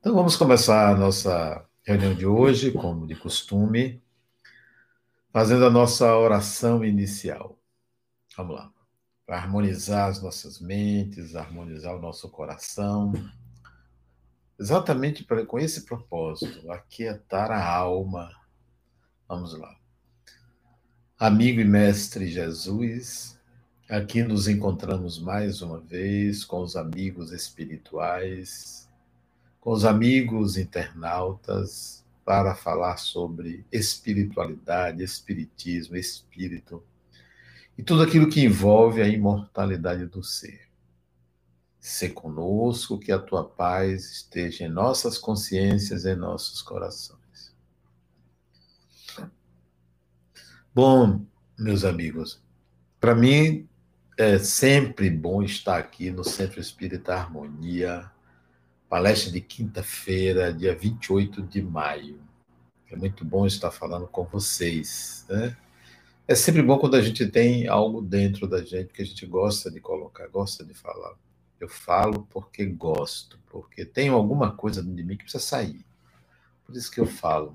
Então vamos começar a nossa reunião de hoje, como de costume, fazendo a nossa oração inicial. Vamos lá. Para harmonizar as nossas mentes, harmonizar o nosso coração, exatamente para, com esse propósito, aquietar a alma. Vamos lá. Amigo e mestre Jesus, aqui nos encontramos mais uma vez com os amigos espirituais com os amigos internautas para falar sobre espiritualidade, espiritismo, espírito e tudo aquilo que envolve a imortalidade do ser. Se conosco, que a tua paz esteja em nossas consciências e em nossos corações. Bom, meus amigos, para mim é sempre bom estar aqui no Centro Espírita Harmonia, palestra de quinta-feira, dia 28 de maio. É muito bom estar falando com vocês. Né? É sempre bom quando a gente tem algo dentro da gente que a gente gosta de colocar, gosta de falar. Eu falo porque gosto, porque tenho alguma coisa dentro de mim que precisa sair. Por isso que eu falo.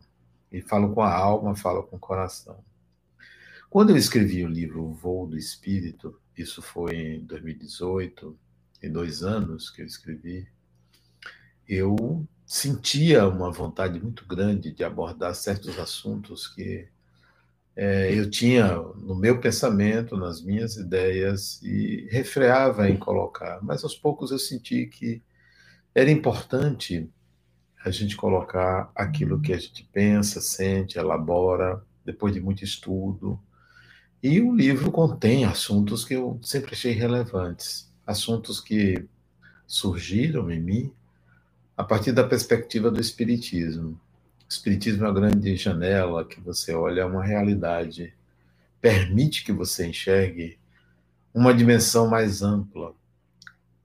E falo com a alma, falo com o coração. Quando eu escrevi o livro O Voo do Espírito, isso foi em 2018, em dois anos que eu escrevi, eu sentia uma vontade muito grande de abordar certos assuntos que é, eu tinha no meu pensamento, nas minhas ideias, e refreava em colocar. Mas aos poucos eu senti que era importante a gente colocar aquilo que a gente pensa, sente, elabora, depois de muito estudo. E o livro contém assuntos que eu sempre achei relevantes, assuntos que surgiram em mim a partir da perspectiva do Espiritismo. O Espiritismo é uma grande janela que você olha uma realidade, permite que você enxergue uma dimensão mais ampla,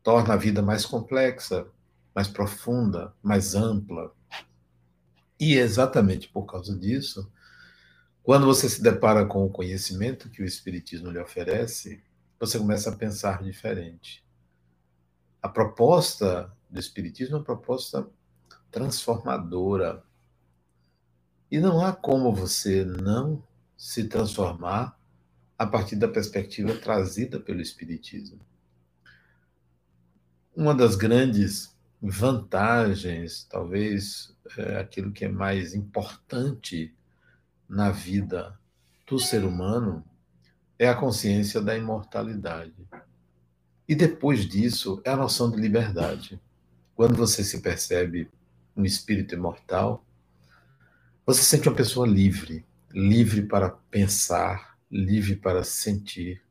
torna a vida mais complexa, mais profunda, mais ampla. E exatamente por causa disso, quando você se depara com o conhecimento que o Espiritismo lhe oferece, você começa a pensar diferente. A proposta do Espiritismo é uma proposta transformadora. E não há como você não se transformar a partir da perspectiva trazida pelo Espiritismo. Uma das grandes vantagens, talvez é aquilo que é mais importante na vida do ser humano, é a consciência da imortalidade. E depois disso, é a noção de liberdade. Quando você se percebe um espírito imortal, você se sente uma pessoa livre, livre para pensar, livre para sentir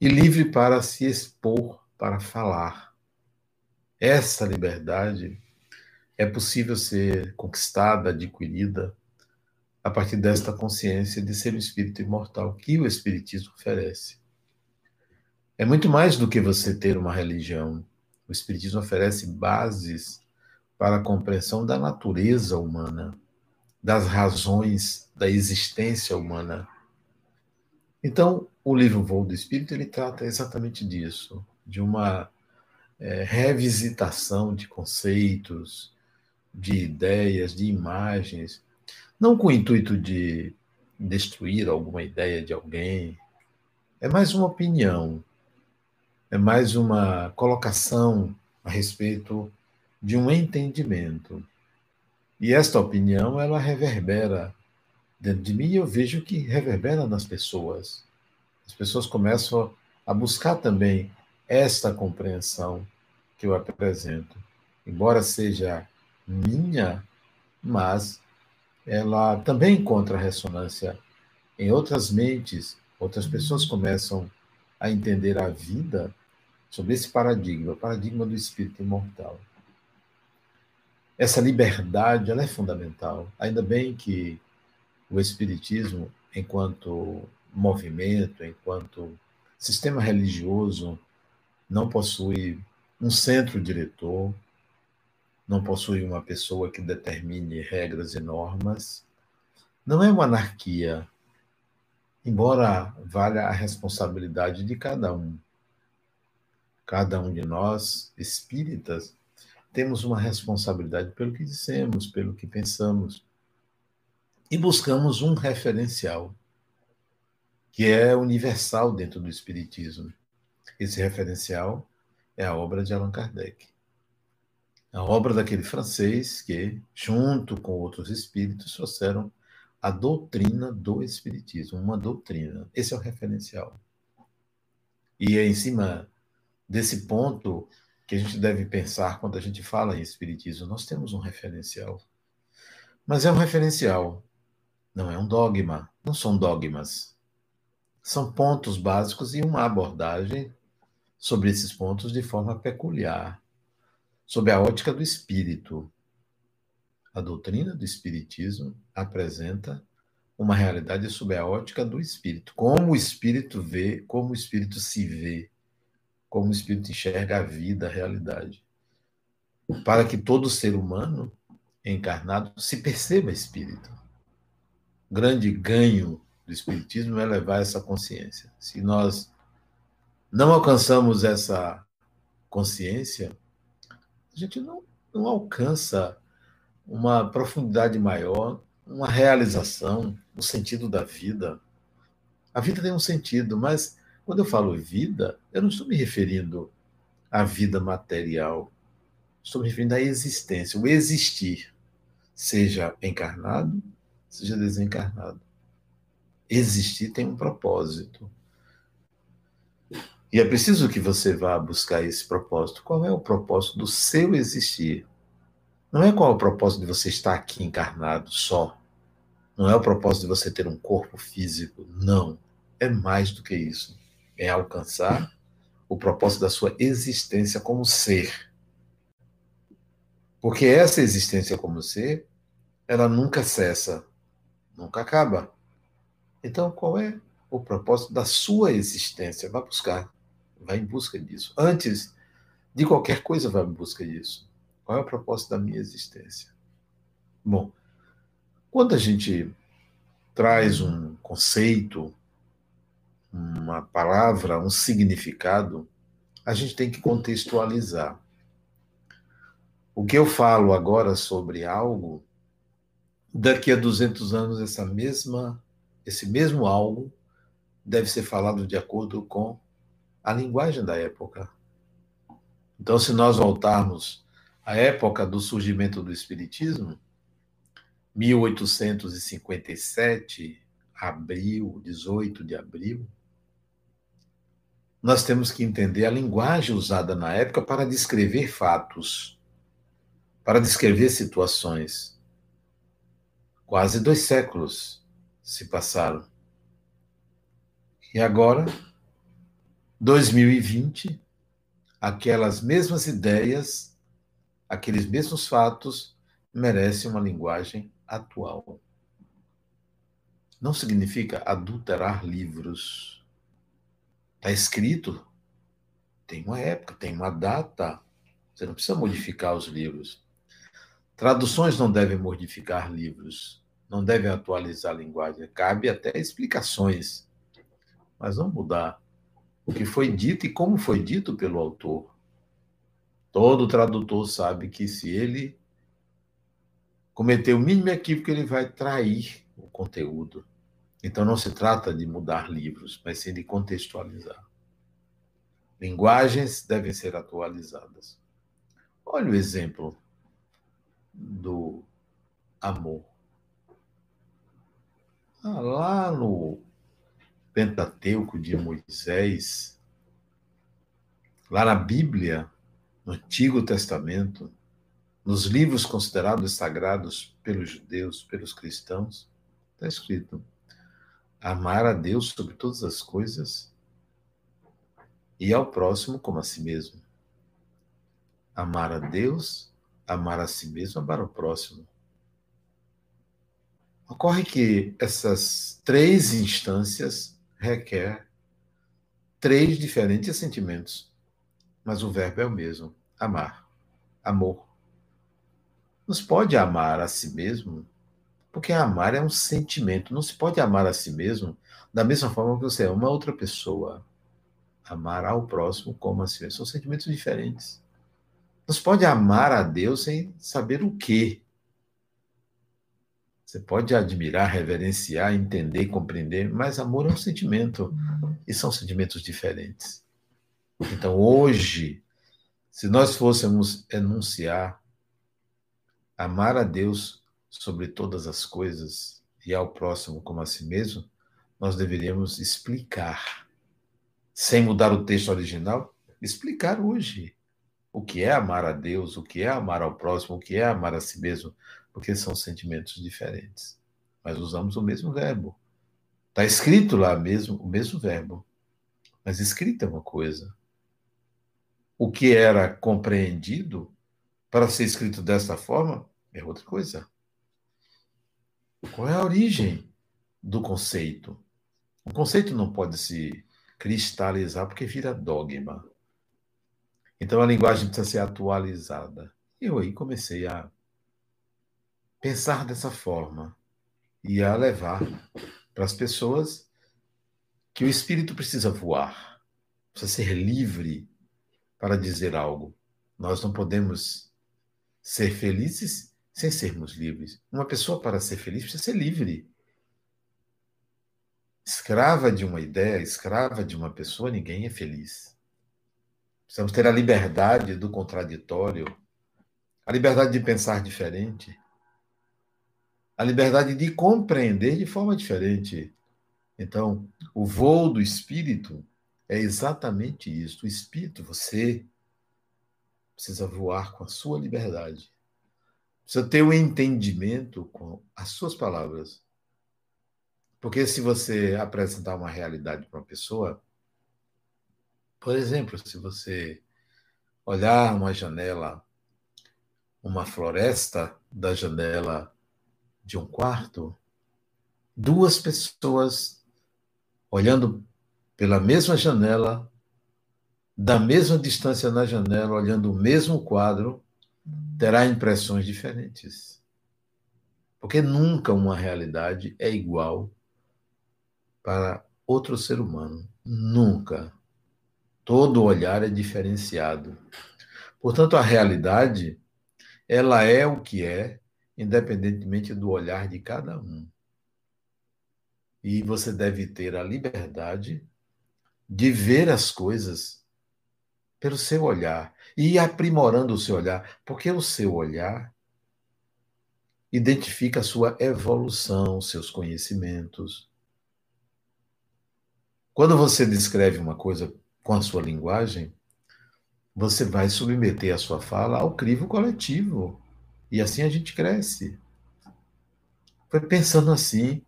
e livre para se expor, para falar. Essa liberdade é possível ser conquistada, adquirida a partir desta consciência de ser um espírito imortal que o espiritismo oferece. É muito mais do que você ter uma religião, o Espiritismo oferece bases para a compreensão da natureza humana, das razões da existência humana. Então, o livro Voo do Espírito ele trata exatamente disso, de uma é, revisitação de conceitos, de ideias, de imagens, não com o intuito de destruir alguma ideia de alguém, é mais uma opinião, é mais uma colocação a respeito de um entendimento. E esta opinião, ela reverbera dentro de mim e eu vejo que reverbera nas pessoas. As pessoas começam a buscar também esta compreensão que eu apresento. Embora seja minha, mas ela também encontra ressonância em outras mentes. Outras pessoas começam a entender a vida sobre esse paradigma, o paradigma do espírito imortal. Essa liberdade ela é fundamental. Ainda bem que o espiritismo, enquanto movimento, enquanto sistema religioso, não possui um centro diretor, não possui uma pessoa que determine regras e normas. Não é uma anarquia, embora valha a responsabilidade de cada um cada um de nós, espíritas, temos uma responsabilidade pelo que dissemos, pelo que pensamos. E buscamos um referencial, que é universal dentro do Espiritismo. Esse referencial é a obra de Allan Kardec. A obra daquele francês que, junto com outros espíritos, trouxeram a doutrina do Espiritismo, uma doutrina. Esse é o referencial. E é em cima desse ponto que a gente deve pensar quando a gente fala em Espiritismo. Nós temos um referencial. Mas é um referencial, não é um dogma, não são dogmas. São pontos básicos e uma abordagem sobre esses pontos de forma peculiar, sob a ótica do espírito. A doutrina do Espiritismo apresenta uma realidade sob a ótica do espírito. Como o espírito vê, como o espírito se vê, como o espírito enxerga a vida, a realidade. Para que todo ser humano encarnado se perceba espírito. O grande ganho do espiritismo é levar essa consciência. Se nós não alcançamos essa consciência, a gente não, não alcança uma profundidade maior, uma realização, o um sentido da vida. A vida tem um sentido, mas quando eu falo vida, eu não estou me referindo à vida material. Estou me referindo à existência, o existir, seja encarnado, seja desencarnado. Existir tem um propósito. E é preciso que você vá buscar esse propósito. Qual é o propósito do seu existir? Não é qual é o propósito de você estar aqui encarnado só. Não é o propósito de você ter um corpo físico. Não. É mais do que isso. É alcançar o propósito da sua existência como ser. Porque essa existência como ser, ela nunca cessa, nunca acaba. Então, qual é o propósito da sua existência? Vá buscar, vá em busca disso. Antes de qualquer coisa, vá em busca disso. Qual é o propósito da minha existência? Bom, quando a gente traz um conceito, uma palavra, um significado, a gente tem que contextualizar. O que eu falo agora sobre algo, daqui a 200 anos essa mesma esse mesmo algo deve ser falado de acordo com a linguagem da época. Então, se nós voltarmos a época do surgimento do Espiritismo, 1857, abril, 18 de abril, nós temos que entender a linguagem usada na época para descrever fatos, para descrever situações. Quase dois séculos se passaram. E agora, 2020, aquelas mesmas ideias aqueles mesmos fatos merecem uma linguagem atual. Não significa adulterar livros. Está escrito, tem uma época, tem uma data. Você não precisa modificar os livros. Traduções não devem modificar livros, não devem atualizar a linguagem. Cabe até explicações, mas não mudar o que foi dito e como foi dito pelo autor. Todo tradutor sabe que se ele cometer o mínimo equívoco, ele vai trair o conteúdo. Então não se trata de mudar livros, mas sim de contextualizar. Linguagens devem ser atualizadas. Olha o exemplo do amor. Ah, lá no Pentateuco de Moisés, lá na Bíblia, no Antigo Testamento, nos livros considerados sagrados pelos judeus, pelos cristãos, está escrito: amar a Deus sobre todas as coisas e ao próximo como a si mesmo. Amar a Deus, amar a si mesmo, amar ao próximo. Ocorre que essas três instâncias requer três diferentes sentimentos, mas o verbo é o mesmo amar. Amor. Não se pode amar a si mesmo, porque amar é um sentimento. Não se pode amar a si mesmo da mesma forma que você ama outra pessoa. Amar ao próximo como a si mesmo. São sentimentos diferentes. Não se pode amar a Deus sem saber o quê. Você pode admirar, reverenciar, entender, compreender, mas amor é um sentimento. E são sentimentos diferentes. Então, hoje, se nós fôssemos enunciar amar a Deus sobre todas as coisas e ao próximo como a si mesmo, nós deveríamos explicar, sem mudar o texto original, explicar hoje o que é amar a Deus, o que é amar ao próximo, o que é amar a si mesmo, porque são sentimentos diferentes. Mas usamos o mesmo verbo. Está escrito lá mesmo o mesmo verbo. Mas escrito é uma coisa. O que era compreendido para ser escrito dessa forma é outra coisa. Qual é a origem do conceito? O conceito não pode se cristalizar porque vira dogma. Então a linguagem precisa ser atualizada. Eu aí comecei a pensar dessa forma e a levar para as pessoas que o espírito precisa voar, precisa ser livre para dizer algo. Nós não podemos ser felizes sem sermos livres. Uma pessoa, para ser feliz, precisa ser livre. Escrava de uma ideia, escrava de uma pessoa, ninguém é feliz. Precisamos ter a liberdade do contraditório, a liberdade de pensar diferente, a liberdade de compreender de forma diferente. Então, o voo do espírito é exatamente isso. O espírito, você precisa voar com a sua liberdade. Precisa ter um entendimento com as suas palavras. Porque se você apresentar uma realidade para uma pessoa, por exemplo, se você olhar uma janela, uma floresta da janela de um quarto, duas pessoas olhando pela mesma janela, da mesma distância na janela, olhando o mesmo quadro, terá impressões diferentes. Porque nunca uma realidade é igual para outro ser humano. Nunca. Todo olhar é diferenciado. Portanto, a realidade, ela é o que é, independentemente do olhar de cada um. E você deve ter a liberdade de ver as coisas pelo seu olhar e aprimorando o seu olhar, porque o seu olhar identifica a sua evolução, seus conhecimentos. Quando você descreve uma coisa com a sua linguagem, você vai submeter a sua fala ao crivo coletivo. E assim a gente cresce. Foi pensando assim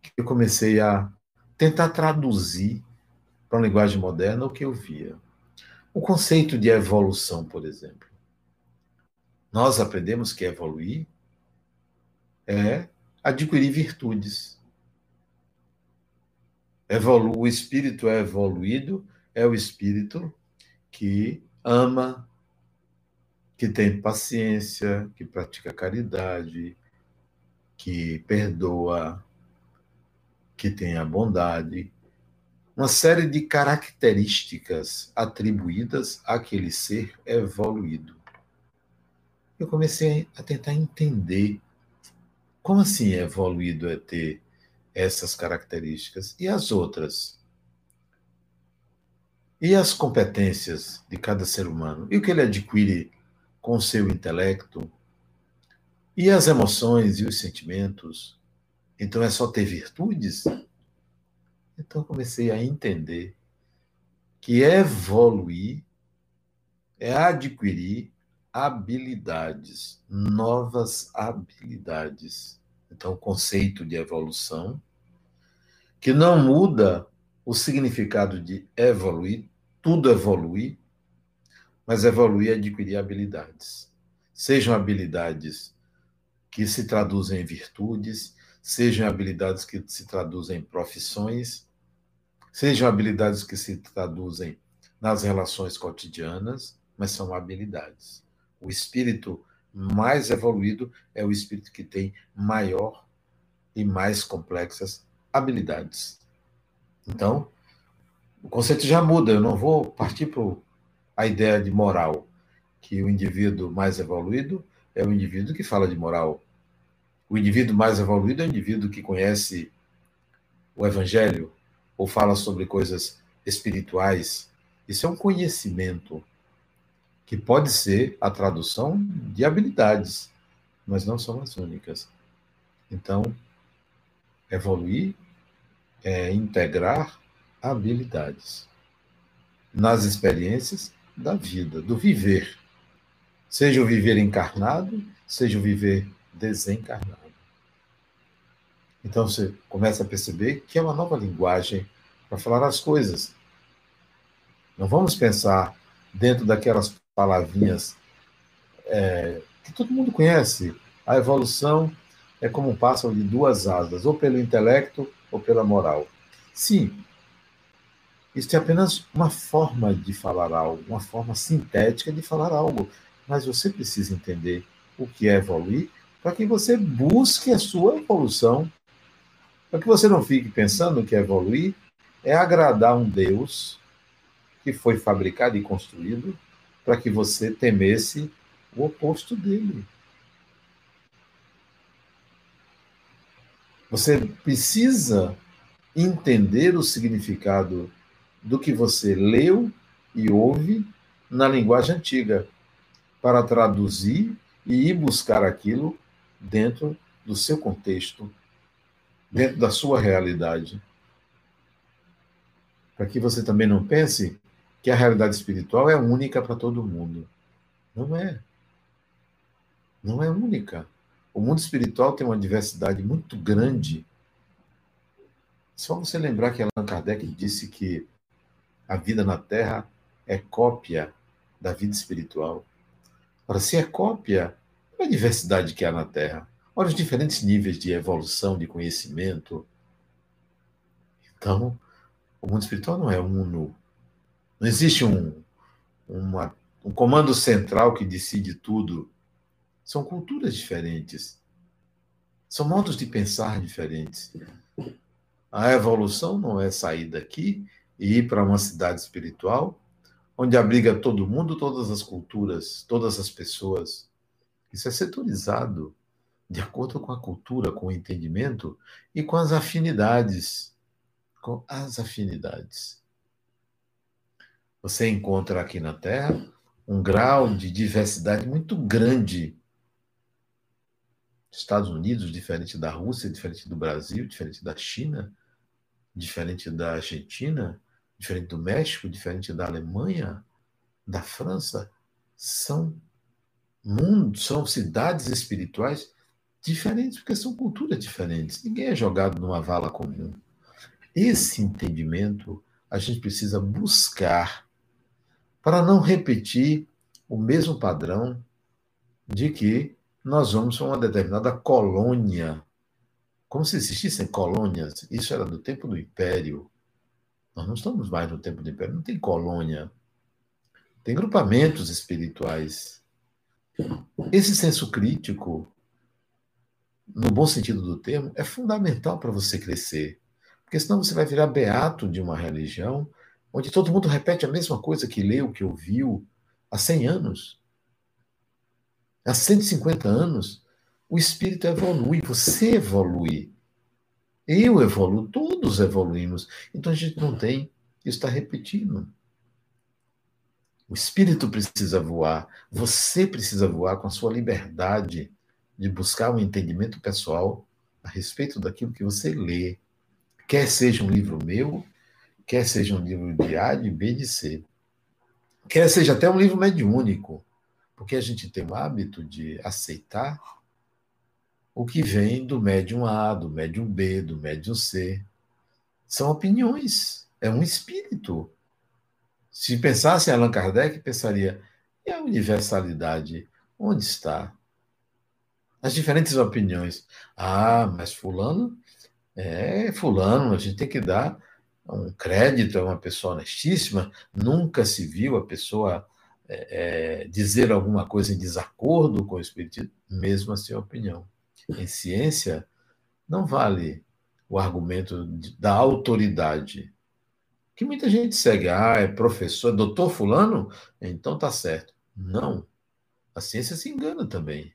que eu comecei a tentar traduzir para uma linguagem moderna o que eu via. O conceito de evolução, por exemplo. Nós aprendemos que evoluir é adquirir virtudes. Evolu o espírito é evoluído é o espírito que ama, que tem paciência, que pratica caridade, que perdoa, que tem a bondade, uma série de características atribuídas àquele ser evoluído. Eu comecei a tentar entender como assim evoluído é ter essas características e as outras e as competências de cada ser humano? E o que ele adquire com o seu intelecto? E as emoções e os sentimentos? Então é só ter virtudes? Então comecei a entender que evoluir é adquirir habilidades, novas habilidades. Então, o conceito de evolução, que não muda o significado de evoluir, tudo evolui, mas evoluir é adquirir habilidades. Sejam habilidades que se traduzem em virtudes, sejam habilidades que se traduzem em profissões, sejam habilidades que se traduzem nas relações cotidianas, mas são habilidades. O espírito mais evoluído é o espírito que tem maior e mais complexas habilidades. Então, o conceito já muda, eu não vou partir para a ideia de moral. que o indivíduo mais evoluído é o indivíduo que fala de moral. O indivíduo mais evoluído é o indivíduo que conhece o evangelho ou fala sobre coisas espirituais. Isso é um conhecimento que pode ser a tradução de habilidades, mas não são as únicas. Então, evoluir é integrar habilidades nas experiências da vida, do viver. Seja o viver encarnado, seja o viver desencarnado. Então você começa a perceber que é uma nova linguagem para falar as coisas. Não vamos pensar dentro daquelas palavrinhas é, que todo mundo conhece. A evolução é como um pássaro de duas asas, ou pelo intelecto ou pela moral. Sim, isso é apenas uma forma de falar algo, uma forma sintética de falar algo. Mas você precisa entender o que é evoluir para que você busque a sua evolução. Para que você não fique pensando que evoluir é agradar um Deus que foi fabricado e construído para que você temesse o oposto dele. Você precisa entender o significado do que você leu e ouve na linguagem antiga, para traduzir e ir buscar aquilo dentro do seu contexto, dentro da sua realidade. Para que você também não pense que a realidade espiritual é única para todo mundo. Não é. Não é única. O mundo espiritual tem uma diversidade muito grande. Só você lembrar que Allan Kardec disse que a vida na Terra é cópia da vida espiritual. Ora, se é cópia, qual a diversidade que há na Terra? Olha os diferentes níveis de evolução, de conhecimento. Então, o mundo espiritual não é uno. Não existe um, uma, um comando central que decide tudo. São culturas diferentes. São modos de pensar diferentes. A evolução não é sair daqui e ir para uma cidade espiritual, onde abriga todo mundo, todas as culturas, todas as pessoas. Isso é setorizado de acordo com a cultura, com o entendimento e com as afinidades. Com as afinidades. Você encontra aqui na Terra um grau de diversidade muito grande. Estados Unidos, diferente da Rússia, diferente do Brasil, diferente da China, diferente da Argentina, diferente do México, diferente da Alemanha, da França, são mundos, são cidades espirituais diferentes, porque são culturas diferentes. Ninguém é jogado numa vala comum. Esse entendimento a gente precisa buscar para não repetir o mesmo padrão de que nós vamos para uma determinada colônia. Como se existissem colônias, isso era do tempo do Império. Nós não estamos mais no tempo do Império, não tem colônia. Tem grupamentos espirituais. Esse senso crítico, no bom sentido do termo, é fundamental para você crescer. Porque senão você vai virar beato de uma religião onde todo mundo repete a mesma coisa que leu, que ouviu há 100 anos. Há 150 anos, o espírito evolui, você evolui. Eu evoluo, todos evoluímos. Então a gente não tem está repetindo. O espírito precisa voar, você precisa voar com a sua liberdade de buscar um entendimento pessoal a respeito daquilo que você lê. Quer seja um livro meu, quer seja um livro de A, de B, de C. Quer seja até um livro mediúnico, porque a gente tem o hábito de aceitar o que vem do médium A, do médium B, do médium C. São opiniões, é um espírito. Se pensasse em Allan Kardec, pensaria: e a universalidade? Onde está? As diferentes opiniões. Ah, mas Fulano é Fulano, a gente tem que dar um crédito, é uma pessoa honestíssima, nunca se viu a pessoa é, é, dizer alguma coisa em desacordo com o Espiritismo, mesmo assim a opinião em ciência, não vale o argumento da autoridade. Que muita gente segue, ah, é professor, doutor fulano, então tá certo. Não. A ciência se engana também.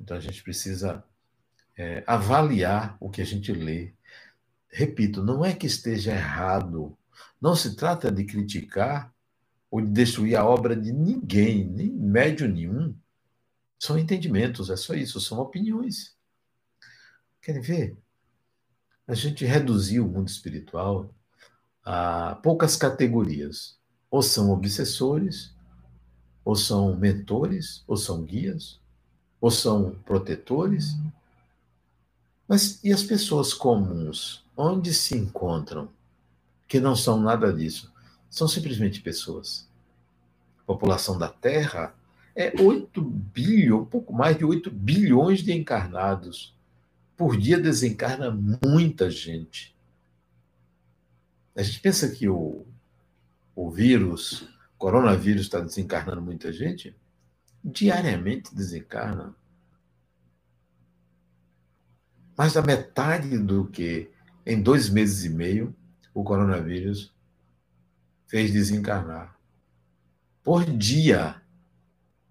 Então a gente precisa é, avaliar o que a gente lê. Repito, não é que esteja errado. Não se trata de criticar ou de destruir a obra de ninguém, nem médio nenhum. São entendimentos, é só isso, são opiniões. Querem ver? A gente reduziu o mundo espiritual a poucas categorias. Ou são obsessores, ou são mentores, ou são guias, ou são protetores. Mas e as pessoas comuns? Onde se encontram? Que não são nada disso. São simplesmente pessoas. A população da Terra é 8 bilhões, pouco mais de 8 bilhões de encarnados. Por dia desencarna muita gente. A gente pensa que o, o vírus, o coronavírus, está desencarnando muita gente. Diariamente desencarna. Mais da metade do que em dois meses e meio o coronavírus fez desencarnar. Por dia.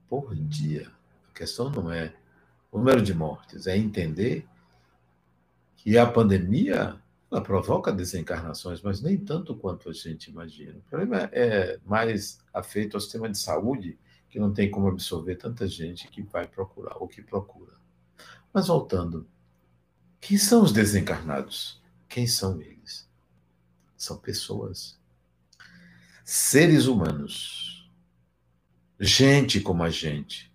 Por dia. A questão não é o número de mortes, é entender que a pandemia ela provoca desencarnações, mas nem tanto quanto a gente imagina. O problema é mais afeito ao sistema de saúde, que não tem como absorver tanta gente que vai procurar ou que procura. Mas voltando, quem são os desencarnados? Quem são eles? São pessoas, seres humanos, gente como a gente.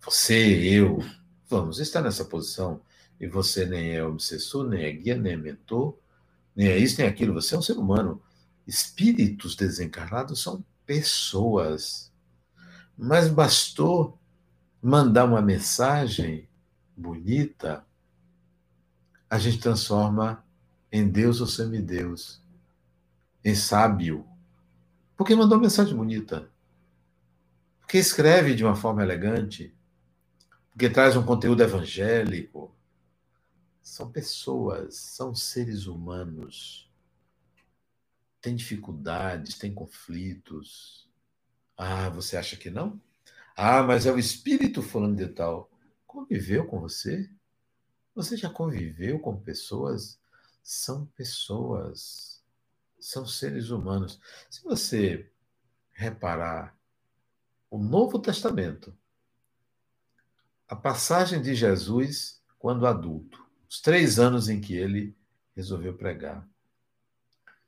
Você, eu, vamos estar nessa posição e você nem é obsessor, nem é guia, nem é mentor, nem é isso, nem é aquilo. Você é um ser humano. Espíritos desencarnados são pessoas. Mas bastou mandar uma mensagem bonita, a gente transforma em Deus ou semideus, em sábio. Porque mandou uma mensagem bonita. Porque escreve de uma forma elegante. Porque traz um conteúdo evangélico são pessoas, são seres humanos. Tem dificuldades, tem conflitos. Ah, você acha que não? Ah, mas é o espírito falando de tal. Conviveu com você? Você já conviveu com pessoas? São pessoas. São seres humanos. Se você reparar o Novo Testamento, a passagem de Jesus quando adulto, os três anos em que ele resolveu pregar.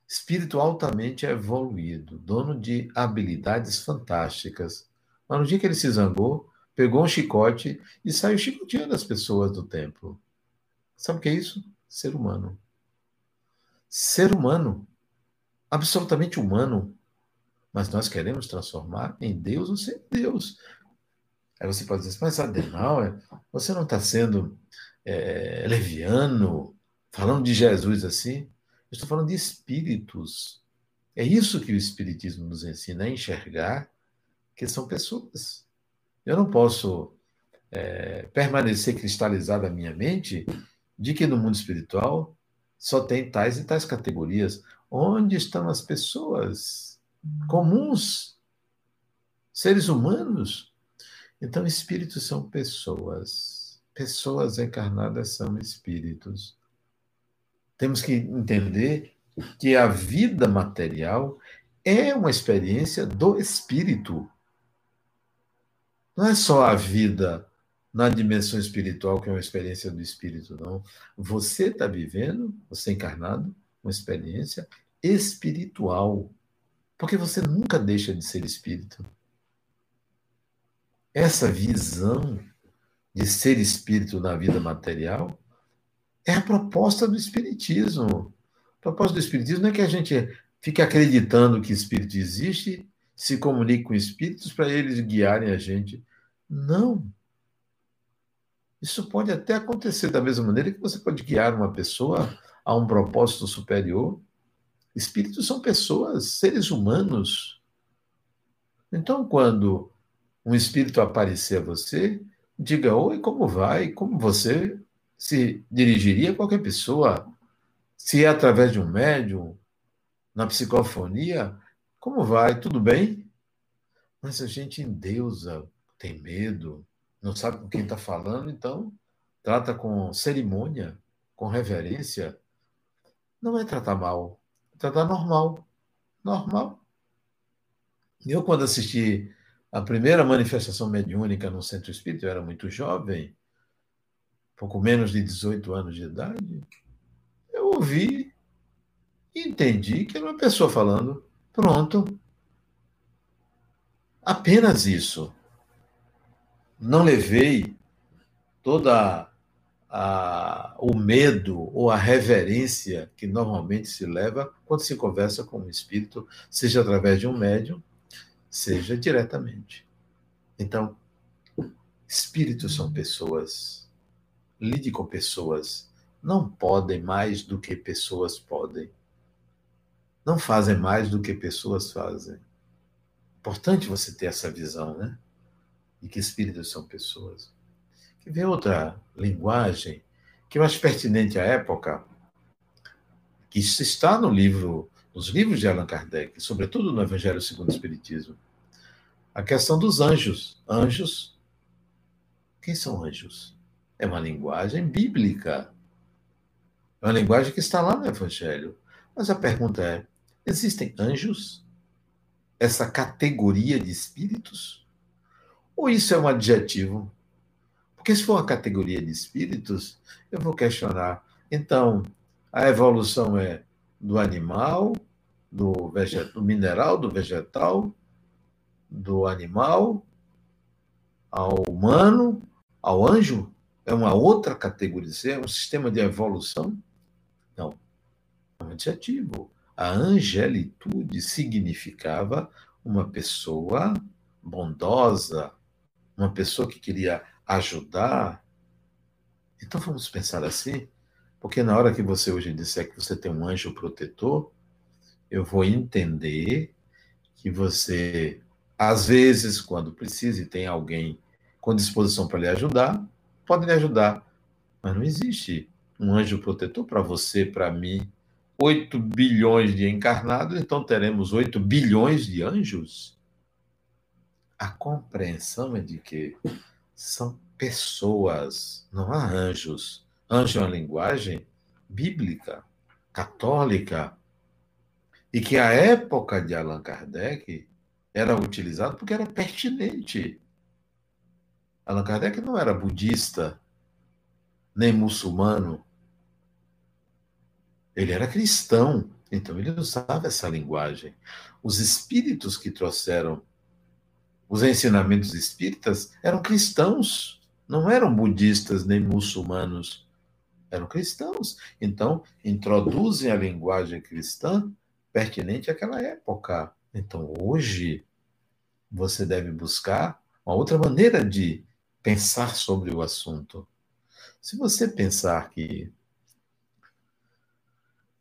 Espírito altamente evoluído, dono de habilidades fantásticas. Mas no dia que ele se zangou, pegou um chicote e saiu chicoteando as pessoas do templo. Sabe o que é isso? Ser humano. Ser humano. Absolutamente humano. Mas nós queremos transformar em Deus ou ser Deus. Aí você pode dizer, mas Adenauer, você não está sendo é, leviano, falando de Jesus assim. Estou falando de espíritos. É isso que o Espiritismo nos ensina a enxergar, que são pessoas. Eu não posso é, permanecer cristalizado a minha mente de que no mundo espiritual só tem tais e tais categorias. Onde estão as pessoas comuns, seres humanos? Então, espíritos são pessoas pessoas encarnadas são espíritos. Temos que entender que a vida material é uma experiência do espírito. Não é só a vida na dimensão espiritual que é uma experiência do espírito, não. Você está vivendo, você encarnado, uma experiência espiritual. Porque você nunca deixa de ser espírito. Essa visão de ser espírito na vida material, é a proposta do Espiritismo. A proposta do Espiritismo não é que a gente fique acreditando que espírito existe, se comunique com espíritos para eles guiarem a gente. Não. Isso pode até acontecer da mesma maneira que você pode guiar uma pessoa a um propósito superior. Espíritos são pessoas, seres humanos. Então, quando um espírito aparecer a você, diga oi, como vai? Como você se dirigiria a qualquer pessoa? Se é através de um médium, na psicofonia, como vai? Tudo bem? Mas a gente endeusa o tem medo, não sabe com quem está falando, então trata com cerimônia, com reverência. Não é tratar mal, é tratar normal. Normal. Eu, quando assisti a primeira manifestação mediúnica no Centro Espírita, eu era muito jovem, pouco menos de 18 anos de idade, eu ouvi e entendi que era uma pessoa falando, pronto. Apenas isso. Não levei toda a, o medo ou a reverência que normalmente se leva quando se conversa com um espírito, seja através de um médium, seja diretamente. Então, espíritos são pessoas. Lide com pessoas. Não podem mais do que pessoas podem. Não fazem mais do que pessoas fazem. Importante você ter essa visão, né? De que espíritos são pessoas. Que vem outra linguagem que eu acho pertinente à época, que isso está no livro, nos livros de Allan Kardec, sobretudo no Evangelho segundo o Espiritismo a questão dos anjos. Anjos. Quem são anjos? É uma linguagem bíblica. É uma linguagem que está lá no Evangelho. Mas a pergunta é: existem anjos? Essa categoria de espíritos? Ou isso é um adjetivo? Porque se for uma categoria de espíritos, eu vou questionar. Então, a evolução é do animal, do, do mineral, do vegetal, do animal ao humano, ao anjo? É uma outra categoria, é um sistema de evolução? Não. É um adjetivo. A angelitude significava uma pessoa bondosa, uma pessoa que queria ajudar. Então vamos pensar assim, porque na hora que você hoje disser que você tem um anjo protetor, eu vou entender que você às vezes, quando precisa e tem alguém com disposição para lhe ajudar, pode lhe ajudar. Mas não existe um anjo protetor para você, para mim. 8 bilhões de encarnados, então teremos 8 bilhões de anjos? A compreensão é de que são pessoas, não há anjos. Anjo é uma linguagem bíblica, católica, e que a época de Allan Kardec era utilizado porque era pertinente. Allan Kardec não era budista, nem muçulmano. Ele era cristão, então ele usava essa linguagem. Os espíritos que trouxeram os ensinamentos espíritas eram cristãos, não eram budistas nem muçulmanos, eram cristãos. Então, introduzem a linguagem cristã pertinente àquela época. Então, hoje, você deve buscar uma outra maneira de pensar sobre o assunto. Se você pensar que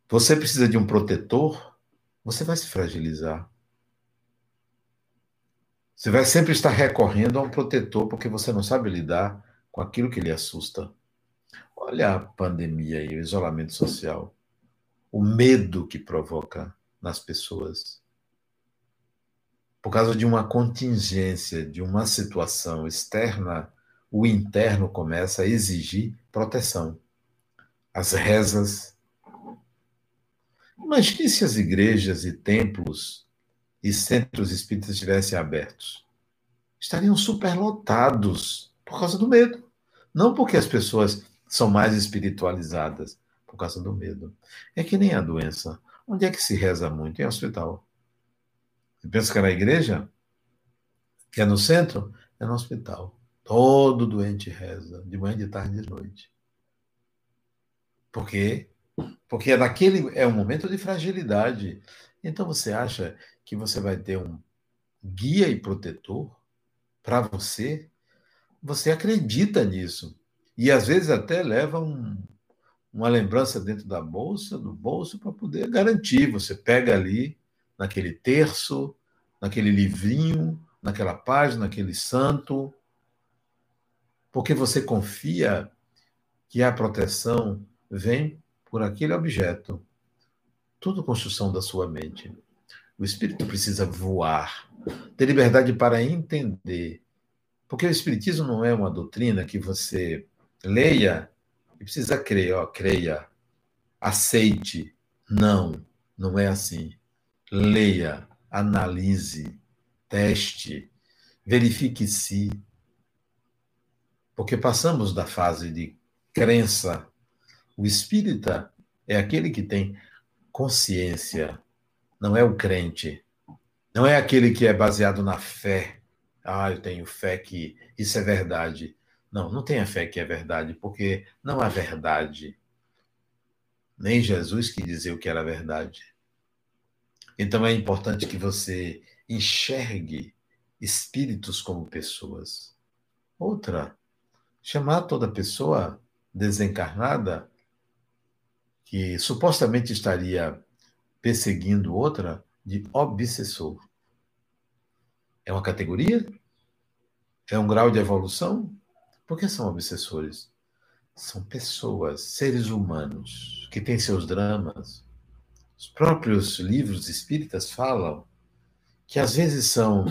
você precisa de um protetor, você vai se fragilizar. Você vai sempre estar recorrendo a um protetor porque você não sabe lidar com aquilo que lhe assusta. Olha a pandemia e o isolamento social, o medo que provoca nas pessoas por causa de uma contingência, de uma situação externa, o interno começa a exigir proteção. As rezas. Imagine se as igrejas e templos e centros espíritas estivessem abertos. Estariam superlotados por causa do medo. Não porque as pessoas são mais espiritualizadas, por causa do medo. É que nem a doença. Onde é que se reza muito? Em hospital. Você pensa que é na igreja? Que é no centro? É no hospital. Todo doente reza, de manhã, de tarde e de noite. Por quê? Porque é é um momento de fragilidade. Então você acha que você vai ter um guia e protetor para você? Você acredita nisso. E às vezes até leva um, uma lembrança dentro da bolsa, do bolso, para poder garantir. Você pega ali naquele terço, naquele livrinho, naquela página, naquele santo, porque você confia que a proteção vem por aquele objeto. Tudo construção da sua mente. O espírito precisa voar, ter liberdade para entender Porque o Espiritismo não é uma doutrina que você leia e precisa crer, ó, creia, aceite. Não, não é assim. Leia, analise, teste, verifique se. Porque passamos da fase de crença. O espírita é aquele que tem consciência, não é o crente. Não é aquele que é baseado na fé. Ah, eu tenho fé que isso é verdade. Não, não tenha fé que é verdade, porque não há verdade. Nem Jesus que dizer o que era verdade. Então é importante que você enxergue espíritos como pessoas. Outra, chamar toda pessoa desencarnada que supostamente estaria perseguindo outra de obsessor. É uma categoria? É um grau de evolução? Por que são obsessores? São pessoas, seres humanos, que têm seus dramas. Os próprios livros espíritas falam que às vezes são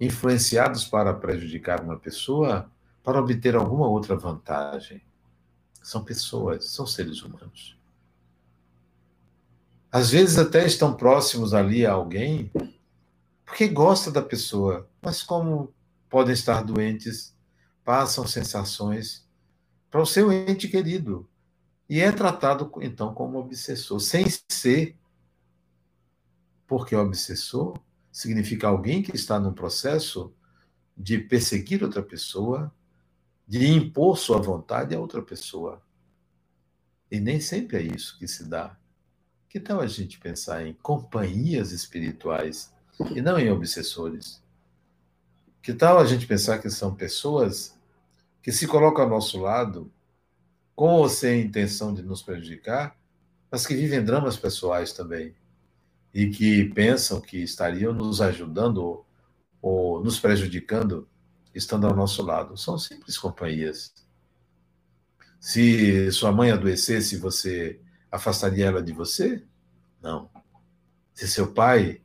influenciados para prejudicar uma pessoa para obter alguma outra vantagem. São pessoas, são seres humanos. Às vezes até estão próximos ali a alguém porque gosta da pessoa, mas como podem estar doentes, passam sensações para o seu ente querido e é tratado então como obsessor, sem ser, porque obsessor significa alguém que está num processo de perseguir outra pessoa, de impor sua vontade a outra pessoa. E nem sempre é isso que se dá. Que tal a gente pensar em companhias espirituais e não em obsessores? Que tal a gente pensar que são pessoas que se colocam ao nosso lado, com ou sem intenção de nos prejudicar, mas que vivem dramas pessoais também e que pensam que estariam nos ajudando ou, nos prejudicando estando ao nosso lado. São simples companhias. Se sua mãe adoecesse, você afastaria ela de você? Não. Se seu pai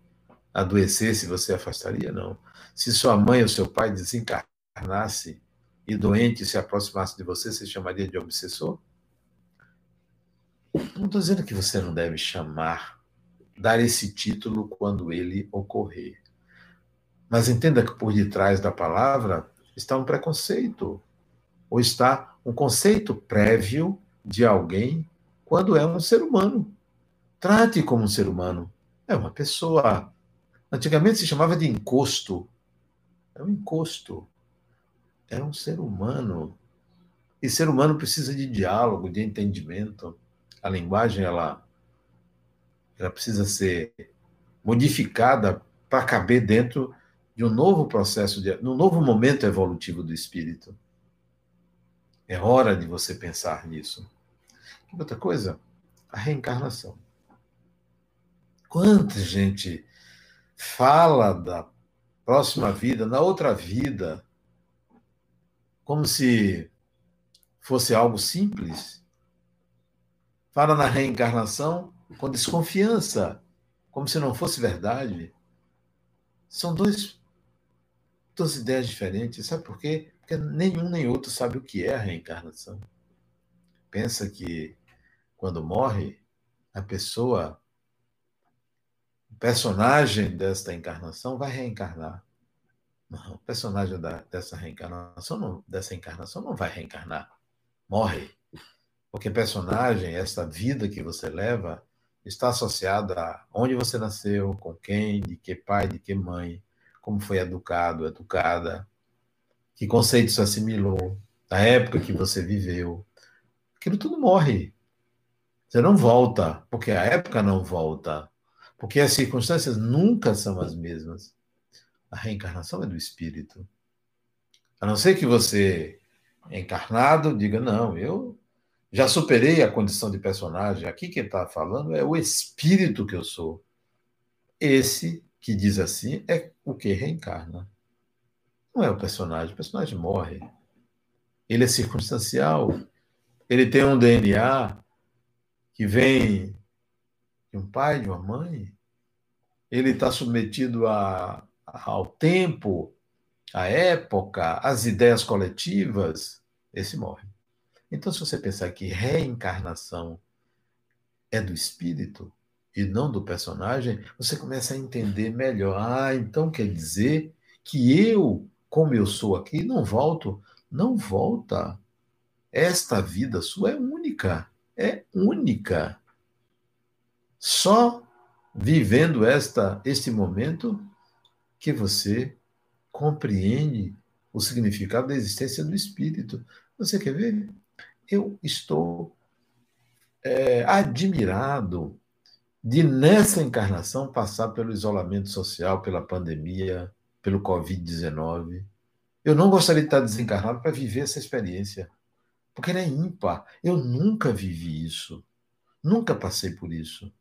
adoecesse, você afastaria? Não. Se sua mãe ou seu pai desencarnasse e doente se aproximasse de você, você chamaria de obsessor? Não estou dizendo que você não deve chamar, dar esse título quando ele ocorrer. Mas entenda que por detrás da palavra está um preconceito, ou está um conceito prévio de alguém quando é um ser humano. Trate como um ser humano. É uma pessoa. Antigamente se chamava de encosto. É um encosto. É um ser humano. E ser humano precisa de diálogo, de entendimento. A linguagem, ela, ela precisa ser modificada para caber dentro de um novo processo, de, um novo momento evolutivo do espírito. É hora de você pensar nisso. Outra coisa, a reencarnação. Quanta gente fala da próxima vida, na outra vida, como se fosse algo simples. Fala na reencarnação com desconfiança, como se não fosse verdade. São dois, duas ideias diferentes. Sabe por quê? Porque nenhum nem outro sabe o que é a reencarnação. Pensa que quando morre, a pessoa o personagem desta encarnação vai reencarnar. Não, o personagem da, dessa reencarnação, não, dessa encarnação não vai reencarnar. Morre. Porque personagem, essa vida que você leva, está associada a onde você nasceu, com quem, de que pai, de que mãe, como foi educado, educada, que conceitos assimilou, da época que você viveu. Aquilo tudo morre. Você não volta, porque a época não volta. Porque as circunstâncias nunca são as mesmas. A reencarnação é do espírito. A não ser que você, encarnado, diga: não, eu já superei a condição de personagem. Aqui quem está falando é o espírito que eu sou. Esse que diz assim é o que reencarna. Não é o personagem. O personagem morre. Ele é circunstancial. Ele tem um DNA que vem de um pai, de uma mãe, ele está submetido a, ao tempo, a época, as ideias coletivas, esse morre. Então, se você pensar que reencarnação é do espírito e não do personagem, você começa a entender melhor. Ah, então quer dizer que eu, como eu sou aqui, não volto. Não volta. Esta vida sua é única. É única. Só vivendo esta este momento que você compreende o significado da existência do espírito. Você quer ver? Eu estou é, admirado de, nessa encarnação, passar pelo isolamento social, pela pandemia, pelo Covid-19. Eu não gostaria de estar desencarnado para viver essa experiência, porque ela é ímpar. Eu nunca vivi isso. Nunca passei por isso.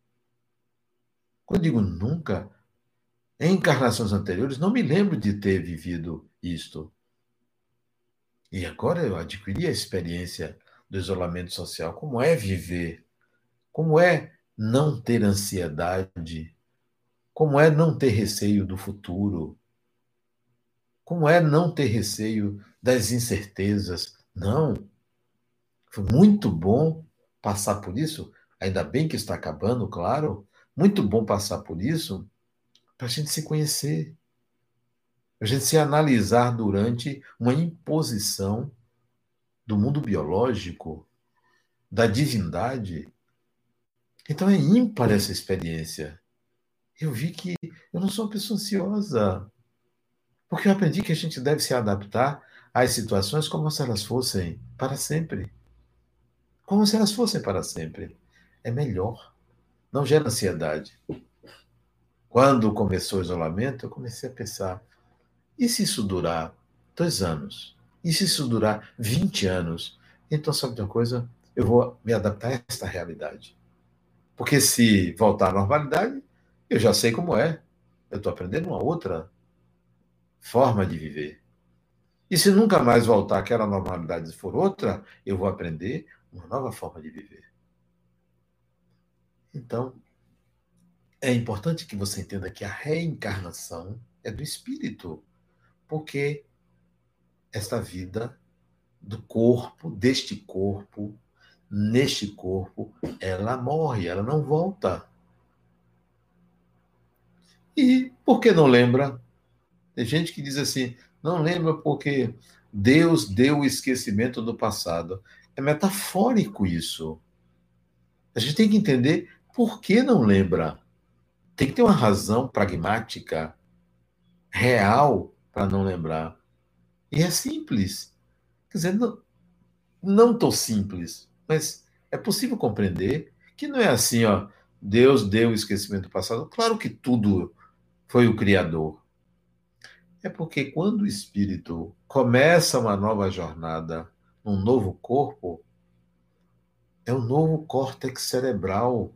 Quando digo nunca, em encarnações anteriores, não me lembro de ter vivido isto. E agora eu adquiri a experiência do isolamento social. Como é viver? Como é não ter ansiedade? Como é não ter receio do futuro? Como é não ter receio das incertezas? Não. Foi muito bom passar por isso. Ainda bem que está acabando, claro. Muito bom passar por isso para a gente se conhecer, a gente se analisar durante uma imposição do mundo biológico, da divindade. Então é ímpar essa experiência. Eu vi que eu não sou uma pessoa ansiosa, porque eu aprendi que a gente deve se adaptar às situações como se elas fossem para sempre. Como se elas fossem para sempre. É melhor. Não gera ansiedade. Quando começou o isolamento, eu comecei a pensar: e se isso durar dois anos? E se isso durar 20 anos? Então, sabe de uma coisa? Eu vou me adaptar a esta realidade. Porque se voltar à normalidade, eu já sei como é. Eu estou aprendendo uma outra forma de viver. E se nunca mais voltar àquela normalidade for outra, eu vou aprender uma nova forma de viver. Então, é importante que você entenda que a reencarnação é do espírito, porque esta vida do corpo, deste corpo, neste corpo, ela morre, ela não volta. E por que não lembra? Tem gente que diz assim: não lembra porque Deus deu o esquecimento do passado. É metafórico isso. A gente tem que entender por que não lembra. Tem que ter uma razão pragmática, real, para não lembrar. E é simples. Quer dizer, não, não simples, mas é possível compreender que não é assim, ó. Deus deu o esquecimento do passado. Claro que tudo foi o Criador. É porque quando o espírito começa uma nova jornada num novo corpo, é um novo córtex cerebral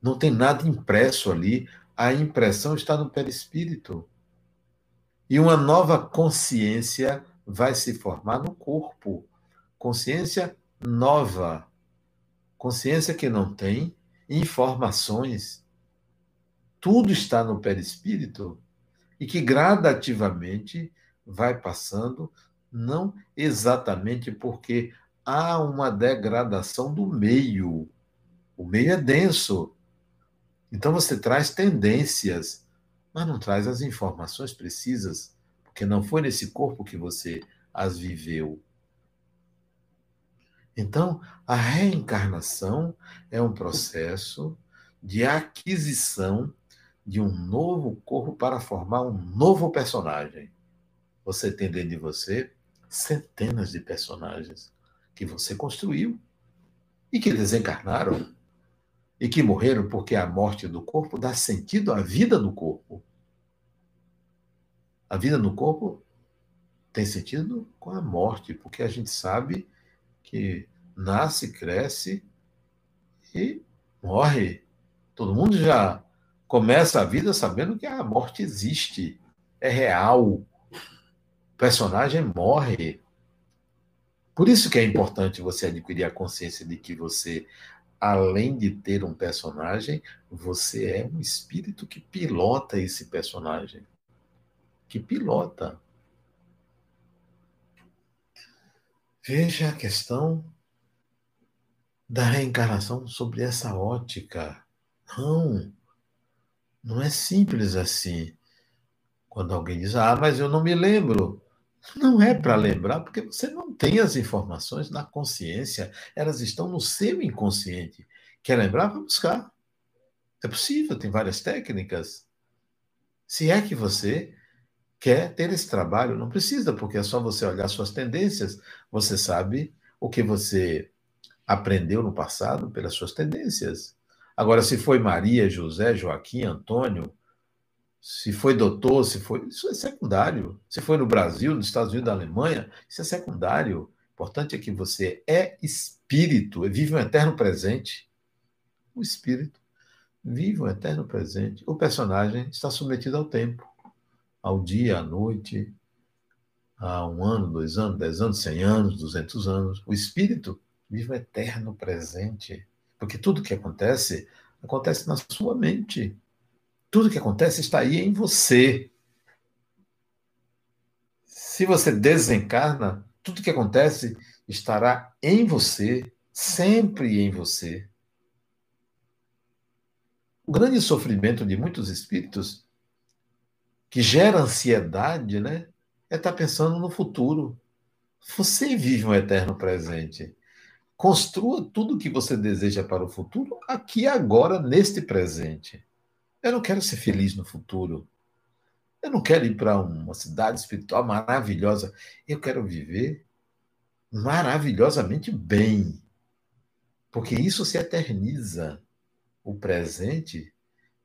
não tem nada impresso ali, a impressão está no perispírito. E uma nova consciência vai se formar no corpo. Consciência nova. Consciência que não tem informações. Tudo está no perispírito e que gradativamente vai passando, não exatamente porque há uma degradação do meio. O meio é denso, então você traz tendências, mas não traz as informações precisas, porque não foi nesse corpo que você as viveu. Então, a reencarnação é um processo de aquisição de um novo corpo para formar um novo personagem. Você tem dentro de você centenas de personagens que você construiu e que desencarnaram e que morreram porque a morte do corpo dá sentido à vida do corpo. A vida no corpo tem sentido com a morte, porque a gente sabe que nasce, cresce e morre. Todo mundo já começa a vida sabendo que a morte existe, é real. O personagem morre. Por isso que é importante você adquirir a consciência de que você além de ter um personagem, você é um espírito que pilota esse personagem. Que pilota. Veja a questão da reencarnação sobre essa ótica. Não, não é simples assim. Quando alguém diz, ah, mas eu não me lembro. Não é para lembrar, porque você não tem as informações na consciência, elas estão no seu inconsciente. Quer lembrar? Vai buscar. É possível, tem várias técnicas. Se é que você quer ter esse trabalho, não precisa, porque é só você olhar suas tendências, você sabe o que você aprendeu no passado pelas suas tendências. Agora, se foi Maria, José, Joaquim, Antônio, se foi doutor, se foi. Isso é secundário. Se foi no Brasil, nos Estados Unidos, na Alemanha, isso é secundário. O importante é que você é espírito, vive um eterno presente. O espírito vive um eterno presente. O personagem está submetido ao tempo, ao dia, à noite, a um ano, dois anos, dez anos, cem anos, duzentos anos. O espírito vive um eterno presente. Porque tudo que acontece, acontece na sua mente. Tudo que acontece está aí em você. Se você desencarna, tudo que acontece estará em você, sempre em você. O grande sofrimento de muitos espíritos que gera ansiedade, né, é estar pensando no futuro. Você vive um eterno presente. Construa tudo o que você deseja para o futuro aqui agora, neste presente. Eu não quero ser feliz no futuro. Eu não quero ir para uma cidade espiritual maravilhosa. Eu quero viver maravilhosamente bem. Porque isso se eterniza. O presente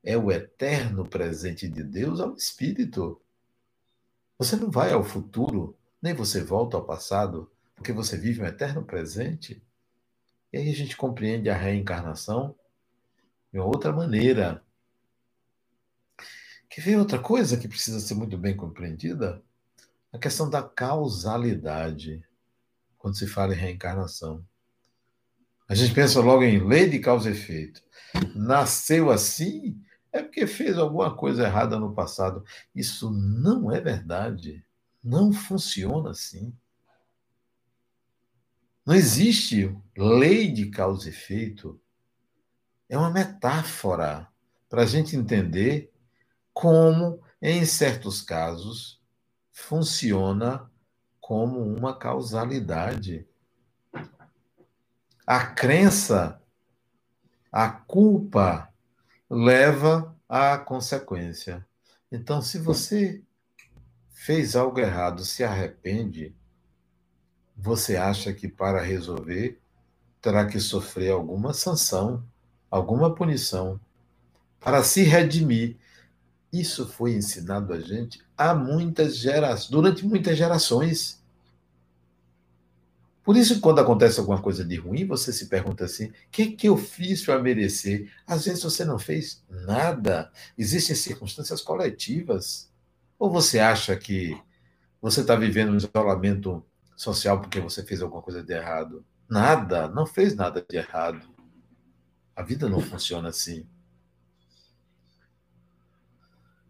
é o eterno presente de Deus ao espírito. Você não vai ao futuro, nem você volta ao passado, porque você vive um eterno presente. E aí a gente compreende a reencarnação de uma outra maneira. Quer ver outra coisa que precisa ser muito bem compreendida? A questão da causalidade, quando se fala em reencarnação. A gente pensa logo em lei de causa e efeito. Nasceu assim é porque fez alguma coisa errada no passado. Isso não é verdade. Não funciona assim. Não existe lei de causa e efeito. É uma metáfora para a gente entender como, em certos casos, funciona como uma causalidade. A crença, a culpa, leva à consequência. Então, se você fez algo errado, se arrepende, você acha que para resolver terá que sofrer alguma sanção, alguma punição, para se redimir. Isso foi ensinado a gente há muitas gerações, durante muitas gerações. Por isso, quando acontece alguma coisa de ruim, você se pergunta assim: o que, que eu fiz para merecer? Às vezes você não fez nada. Existem circunstâncias coletivas. Ou você acha que você está vivendo um isolamento social porque você fez alguma coisa de errado? Nada, não fez nada de errado. A vida não funciona assim.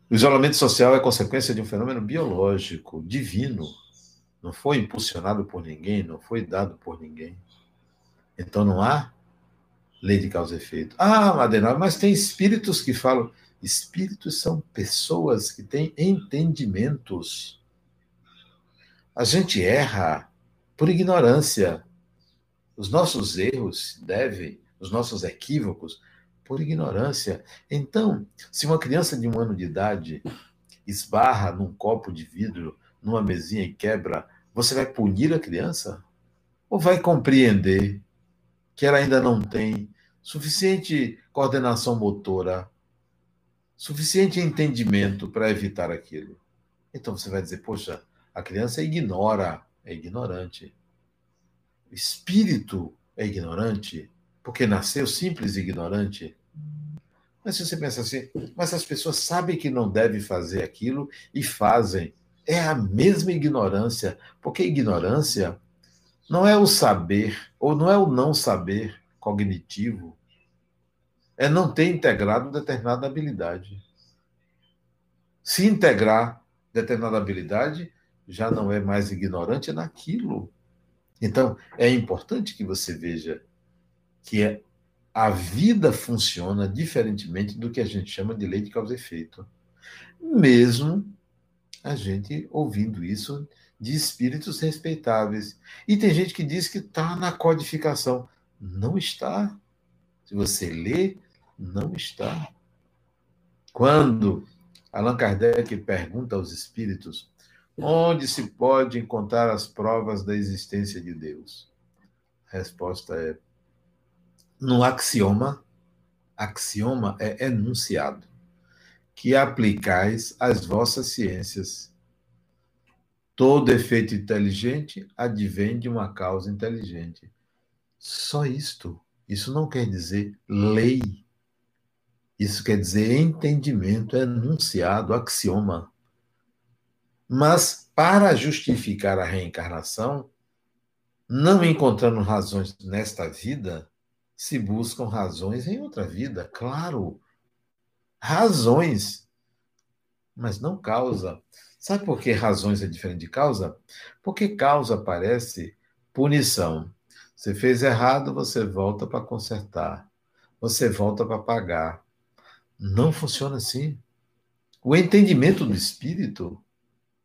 O isolamento social é consequência de um fenômeno biológico, divino. Não foi impulsionado por ninguém, não foi dado por ninguém. Então não há lei de causa e efeito. Ah, Madenal, mas tem espíritos que falam. Espíritos são pessoas que têm entendimentos. A gente erra por ignorância. Os nossos erros devem, os nossos equívocos, por ignorância. Então, se uma criança de um ano de idade esbarra num copo de vidro, numa mesinha e quebra, você vai punir a criança? Ou vai compreender que ela ainda não tem suficiente coordenação motora, suficiente entendimento para evitar aquilo? Então você vai dizer, poxa, a criança ignora, é ignorante. O espírito é ignorante porque nasceu simples e ignorante. Mas se você pensa assim, mas as pessoas sabem que não devem fazer aquilo e fazem. É a mesma ignorância, porque ignorância não é o saber, ou não é o não saber cognitivo, é não ter integrado determinada habilidade. Se integrar determinada habilidade, já não é mais ignorante naquilo. Então, é importante que você veja que é, a vida funciona diferentemente do que a gente chama de lei de causa e efeito. Mesmo a gente ouvindo isso de espíritos respeitáveis. E tem gente que diz que está na codificação. Não está. Se você lê, não está. Quando Allan Kardec pergunta aos espíritos onde se pode encontrar as provas da existência de Deus, a resposta é no axioma. Axioma é enunciado que aplicais às vossas ciências. Todo efeito inteligente advém de uma causa inteligente. Só isto. Isso não quer dizer lei isso quer dizer entendimento, enunciado, axioma. Mas para justificar a reencarnação, não encontrando razões nesta vida, se buscam razões em outra vida, claro. Razões, mas não causa. Sabe por que razões é diferente de causa? Porque causa parece punição. Você fez errado, você volta para consertar. Você volta para pagar. Não funciona assim. O entendimento do espírito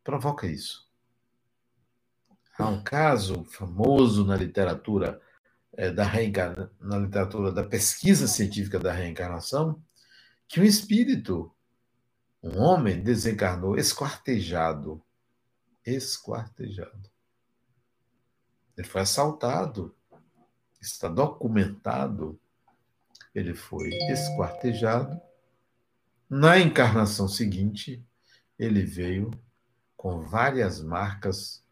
provoca isso. Há um caso famoso na literatura é, da reencarna, na literatura da pesquisa científica da reencarnação, que um espírito, um homem, desencarnou esquartejado. Esquartejado. Ele foi assaltado. Está documentado. Ele foi esquartejado na encarnação seguinte, ele veio com várias marcas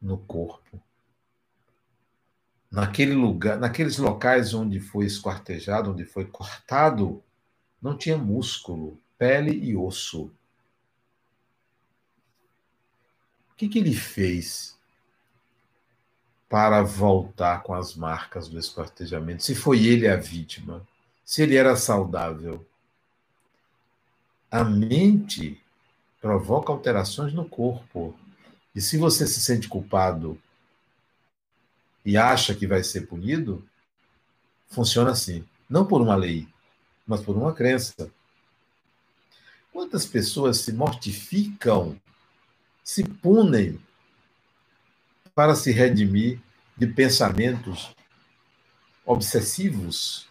no corpo. Naquele lugar, naqueles locais onde foi esquartejado, onde foi cortado, não tinha músculo, pele e osso. O que, que ele fez para voltar com as marcas do esquartejamento? Se foi ele a vítima, se ele era saudável a mente provoca alterações no corpo. E se você se sente culpado e acha que vai ser punido, funciona assim. Não por uma lei, mas por uma crença. Quantas pessoas se mortificam, se punem para se redimir de pensamentos obsessivos?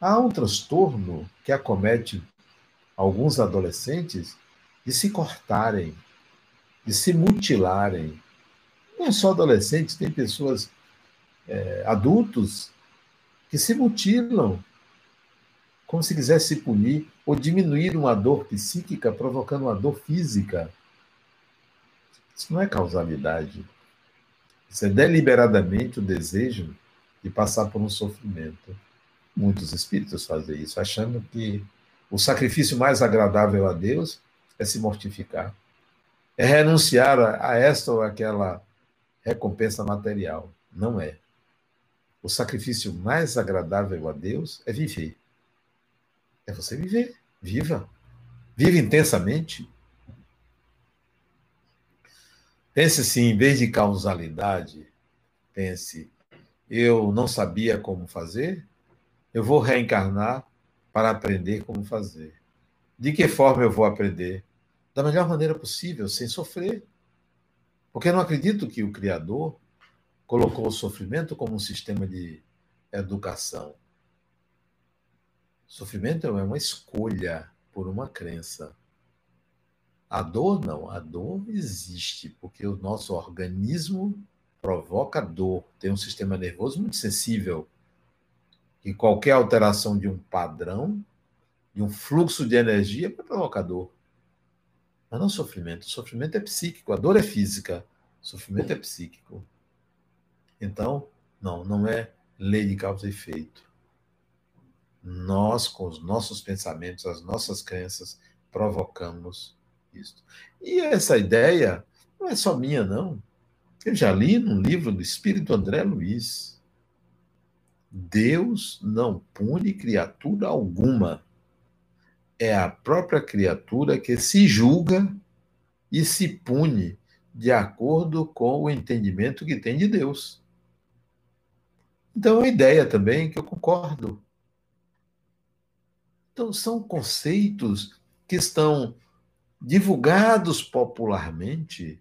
Há um transtorno que acomete alguns adolescentes de se cortarem, de se mutilarem. Não é só adolescentes, tem pessoas, é, adultos, que se mutilam, como se quisesse se punir ou diminuir uma dor psíquica provocando uma dor física. Isso não é causalidade. Isso é deliberadamente o desejo de passar por um sofrimento. Muitos espíritos fazem isso, achando que o sacrifício mais agradável a Deus é se mortificar, é renunciar a esta ou aquela recompensa material. Não é. O sacrifício mais agradável a Deus é viver. É você viver. Viva. Viva intensamente. Pense assim, em vez de causalidade, pense, eu não sabia como fazer, eu vou reencarnar para aprender como fazer. De que forma eu vou aprender? Da melhor maneira possível, sem sofrer. Porque eu não acredito que o Criador colocou o sofrimento como um sistema de educação. Sofrimento é uma escolha por uma crença. A dor não, a dor existe, porque o nosso organismo provoca dor, tem um sistema nervoso muito sensível que qualquer alteração de um padrão, de um fluxo de energia, é provocador. Mas não sofrimento. O sofrimento é psíquico, a dor é física, o sofrimento é psíquico. Então, não, não é lei de causa e efeito. Nós, com os nossos pensamentos, as nossas crenças, provocamos isso. E essa ideia não é só minha, não. Eu já li num livro do Espírito André Luiz. Deus não pune criatura alguma. É a própria criatura que se julga e se pune de acordo com o entendimento que tem de Deus. Então, é uma ideia também que eu concordo. Então, são conceitos que estão divulgados popularmente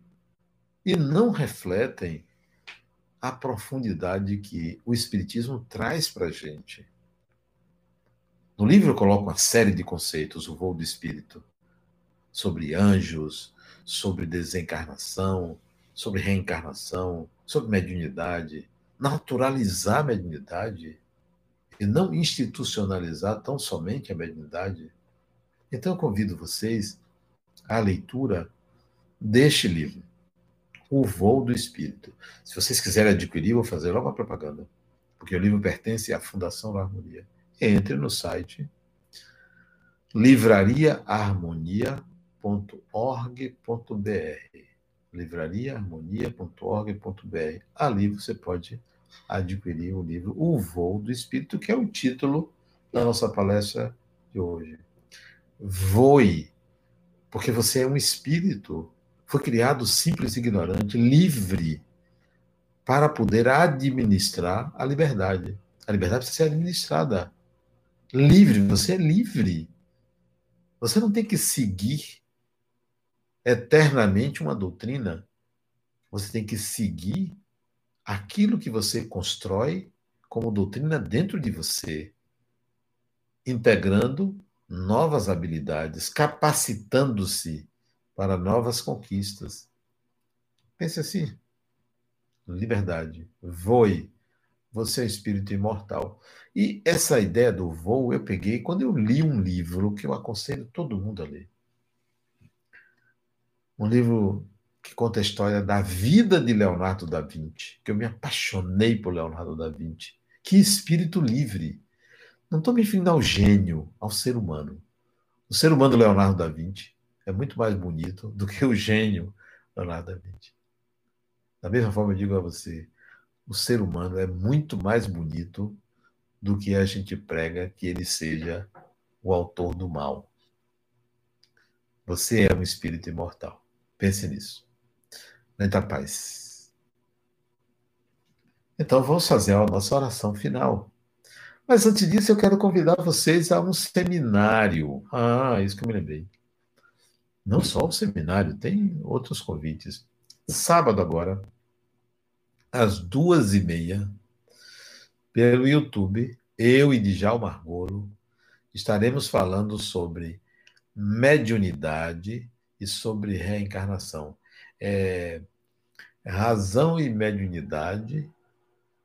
e não refletem a profundidade que o Espiritismo traz para a gente. No livro eu coloco uma série de conceitos, o voo do espírito, sobre anjos, sobre desencarnação, sobre reencarnação, sobre mediunidade, naturalizar a mediunidade e não institucionalizar tão somente a mediunidade. Então eu convido vocês à leitura deste livro, O Voo do Espírito. Se vocês quiserem adquirir, vou fazer logo a propaganda, porque o livro pertence à Fundação da Harmonia. Entre no site livrariaharmonia.org.br livrariaharmonia.org.br. Ali você pode adquirir o livro O Voo do Espírito, que é o título da nossa palestra de hoje. Voe, porque você é um espírito, foi criado simples e ignorante, livre, para poder administrar a liberdade. A liberdade precisa ser administrada. Livre, você é livre. Você não tem que seguir eternamente uma doutrina. Você tem que seguir aquilo que você constrói como doutrina dentro de você, integrando novas habilidades, capacitando-se para novas conquistas. Pense assim: liberdade, voe, você é um espírito imortal. E essa ideia do voo eu peguei quando eu li um livro que eu aconselho todo mundo a ler. Um livro que conta a história da vida de Leonardo da Vinci, que eu me apaixonei por Leonardo da Vinci. Que espírito livre! Não estou me referindo ao gênio, ao ser humano. O ser humano Leonardo da Vinci é muito mais bonito do que o gênio Leonardo da Vinci. Da mesma forma, eu digo a você: o ser humano é muito mais bonito do que a gente prega que ele seja o autor do mal. Você é um espírito imortal. Pense nisso. Muita paz. Então vamos fazer a nossa oração final. Mas antes disso, eu quero convidar vocês a um seminário. Ah, isso que eu me lembrei. Não só o seminário, tem outros convites. Sábado agora, às duas e meia, pelo YouTube, eu e Djalma Margolo estaremos falando sobre mediunidade e sobre reencarnação é, razão e mediunidade,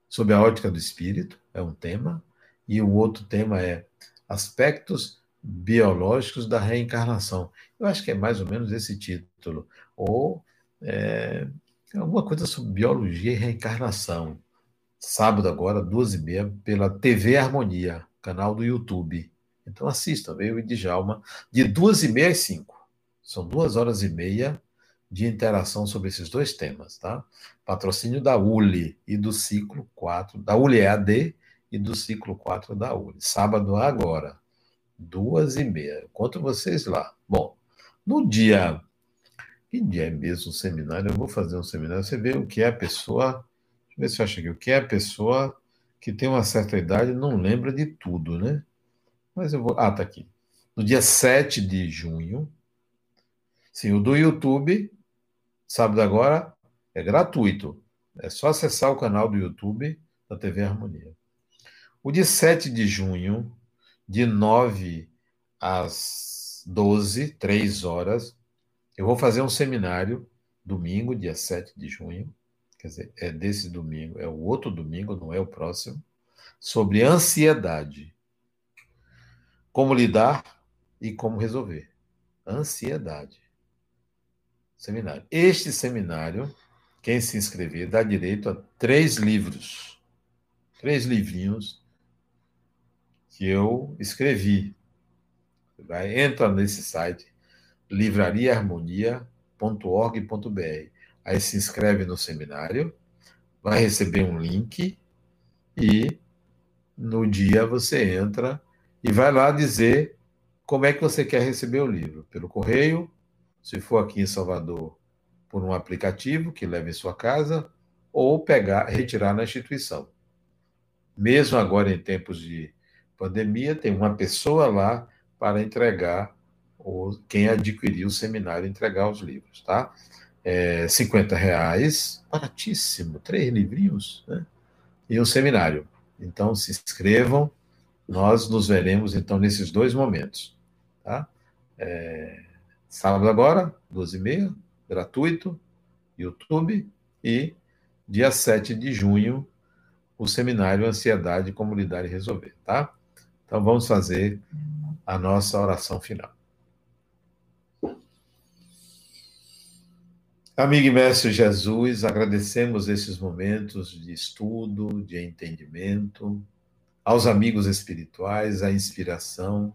sob a ótica do espírito, é um tema, e o outro tema é aspectos biológicos da reencarnação. Eu acho que é mais ou menos esse título. Ou é, alguma coisa sobre biologia e reencarnação. Sábado agora, duas e meia, pela TV Harmonia, canal do YouTube. Então assistam, eu e Djalma, de duas e meia às cinco. São duas horas e meia de interação sobre esses dois temas, tá? Patrocínio da ULE e do ciclo 4, da ULE EAD e do ciclo 4 da ULE. Sábado agora, duas e meia. Encontro vocês lá. Bom, no dia. Que dia é mesmo o seminário? Eu vou fazer um seminário. Você vê o que é a pessoa. Deixa eu ver se eu acho aqui. O que é a pessoa que tem uma certa idade não lembra de tudo, né? Mas eu vou. Ah, tá aqui. No dia 7 de junho. Sim, o do YouTube Sábado agora é gratuito. É só acessar o canal do YouTube da TV Harmonia. O de 7 de junho, de 9 às 12, 3 horas, eu vou fazer um seminário, domingo, dia 7 de junho, quer dizer, é desse domingo, é o outro domingo, não é o próximo, sobre ansiedade. Como lidar e como resolver. Ansiedade seminário. Este seminário, quem se inscrever, dá direito a três livros, três livrinhos que eu escrevi. Vai, entra nesse site, livrariaharmonia.org.br. Aí se inscreve no seminário, vai receber um link e no dia você entra e vai lá dizer como é que você quer receber o livro. Pelo correio, se for aqui em Salvador, por um aplicativo que leva em sua casa ou pegar, retirar na instituição. Mesmo agora em tempos de pandemia, tem uma pessoa lá para entregar ou quem adquirir o seminário entregar os livros, tá? É, 50 reais, baratíssimo, três livrinhos, né? E o seminário. Então, se inscrevam, nós nos veremos, então, nesses dois momentos, tá? É, sábado agora, 12h30, gratuito, YouTube, e dia 7 de junho, o seminário Ansiedade, Como Lidar e Resolver, tá? Então, vamos fazer a nossa oração final. Amigo e mestre Jesus, agradecemos esses momentos de estudo, de entendimento, aos amigos espirituais, a inspiração,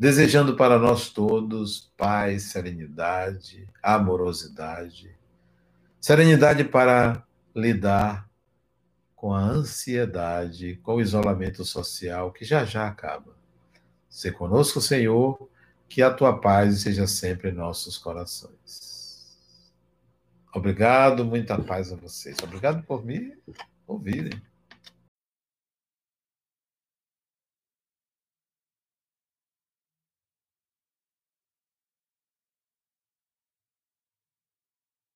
desejando para nós todos paz, serenidade, amorosidade, serenidade para lidar com a ansiedade, com o isolamento social que já já acaba. Se conosco, Senhor, que a tua paz seja sempre em nossos corações. Obrigado, muita paz a vocês. Obrigado por me ouvirem.